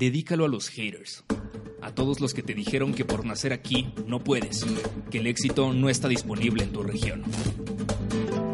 Dedícalo a los haters, a todos los que te dijeron que por nacer aquí no puedes, que el éxito no está disponible en tu región.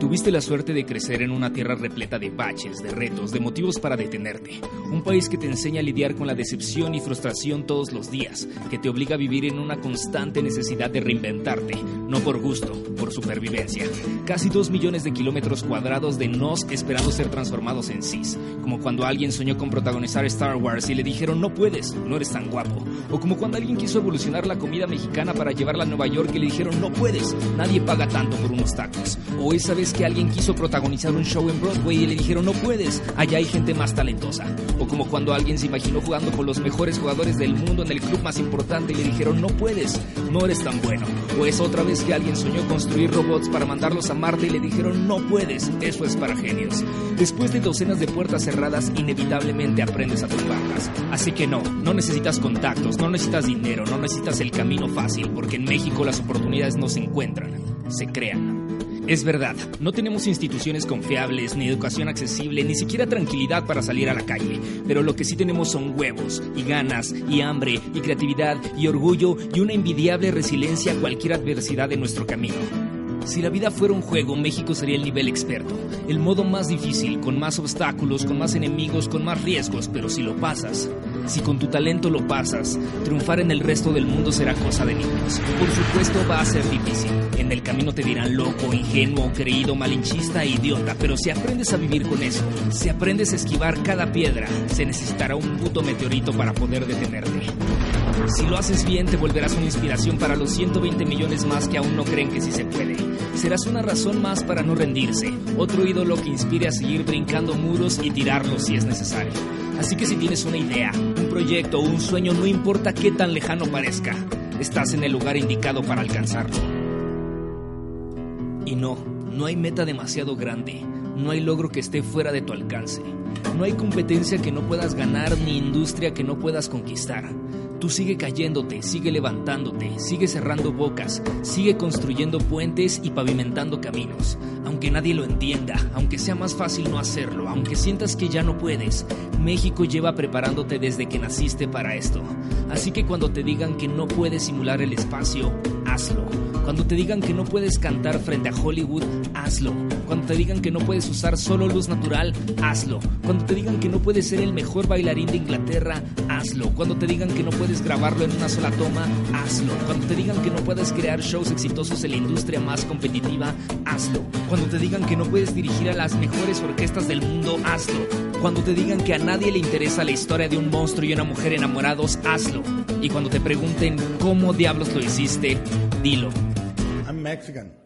Tuviste la suerte de crecer en una tierra repleta de baches, de retos, de motivos para detenerte. Un país que te enseña a lidiar con la decepción y frustración todos los días, que te obliga a vivir en una constante necesidad de reinventarte, no por gusto, por supervivencia. Casi dos millones de kilómetros cuadrados de nos esperando ser transformados en cis, como cuando alguien soñó con protagonizar Star Wars y le dijeron no puedes, no eres tan guapo. O como cuando alguien quiso evolucionar la comida mexicana para llevarla a Nueva York y le dijeron no puedes, nadie paga tanto por unos tacos. O esa vez que alguien quiso protagonizar un show en Broadway y le dijeron no puedes, allá hay gente más talentosa. O como cuando alguien se imaginó jugando con los mejores jugadores del mundo en el club más importante y le dijeron no puedes, no eres tan bueno. O es otra vez que alguien soñó construir robots para mandarlos a Marte y le dijeron no puedes, eso es para genios. Después de docenas de puertas cerradas, inevitablemente aprendes a tumbarlas. Así que no, no necesitas contactos, no necesitas dinero, no necesitas el camino fácil, porque en México las oportunidades no se encuentran, se crean. Es verdad, no tenemos instituciones confiables, ni educación accesible, ni siquiera tranquilidad para salir a la calle, pero lo que sí tenemos son huevos, y ganas, y hambre, y creatividad, y orgullo, y una envidiable resiliencia a cualquier adversidad de nuestro camino. Si la vida fuera un juego, México sería el nivel experto, el modo más difícil, con más obstáculos, con más enemigos, con más riesgos, pero si lo pasas, si con tu talento lo pasas, triunfar en el resto del mundo será cosa de niños. Por supuesto va a ser difícil. En el camino te dirán loco, ingenuo, creído, malinchista e idiota, pero si aprendes a vivir con eso, si aprendes a esquivar cada piedra, se necesitará un puto meteorito para poder detenerte. Si lo haces bien, te volverás una inspiración para los 120 millones más que aún no creen que sí se puede. Serás una razón más para no rendirse, otro ídolo que inspire a seguir brincando muros y tirarlos si es necesario. Así que si tienes una idea, un proyecto o un sueño, no importa qué tan lejano parezca, estás en el lugar indicado para alcanzarlo. Y no, no hay meta demasiado grande, no hay logro que esté fuera de tu alcance, no hay competencia que no puedas ganar ni industria que no puedas conquistar. Tú sigue cayéndote, sigue levantándote, sigue cerrando bocas, sigue construyendo puentes y pavimentando caminos. Aunque nadie lo entienda, aunque sea más fácil no hacerlo, aunque sientas que ya no puedes, México lleva preparándote desde que naciste para esto. Así que cuando te digan que no puedes simular el espacio, hazlo. Cuando te digan que no puedes cantar frente a Hollywood, hazlo. Cuando te digan que no puedes usar solo luz natural, hazlo. Cuando te digan que no puedes ser el mejor bailarín de Inglaterra, hazlo. Cuando te digan que no puedes grabarlo en una sola toma, hazlo. Cuando te digan que no puedes crear shows exitosos en la industria más competitiva, hazlo. Cuando te digan que no puedes dirigir a las mejores orquestas del mundo, hazlo. Cuando te digan que a nadie le interesa la historia de un monstruo y una mujer enamorados, hazlo. Y cuando te pregunten cómo diablos lo hiciste, dilo. I'm Mexican.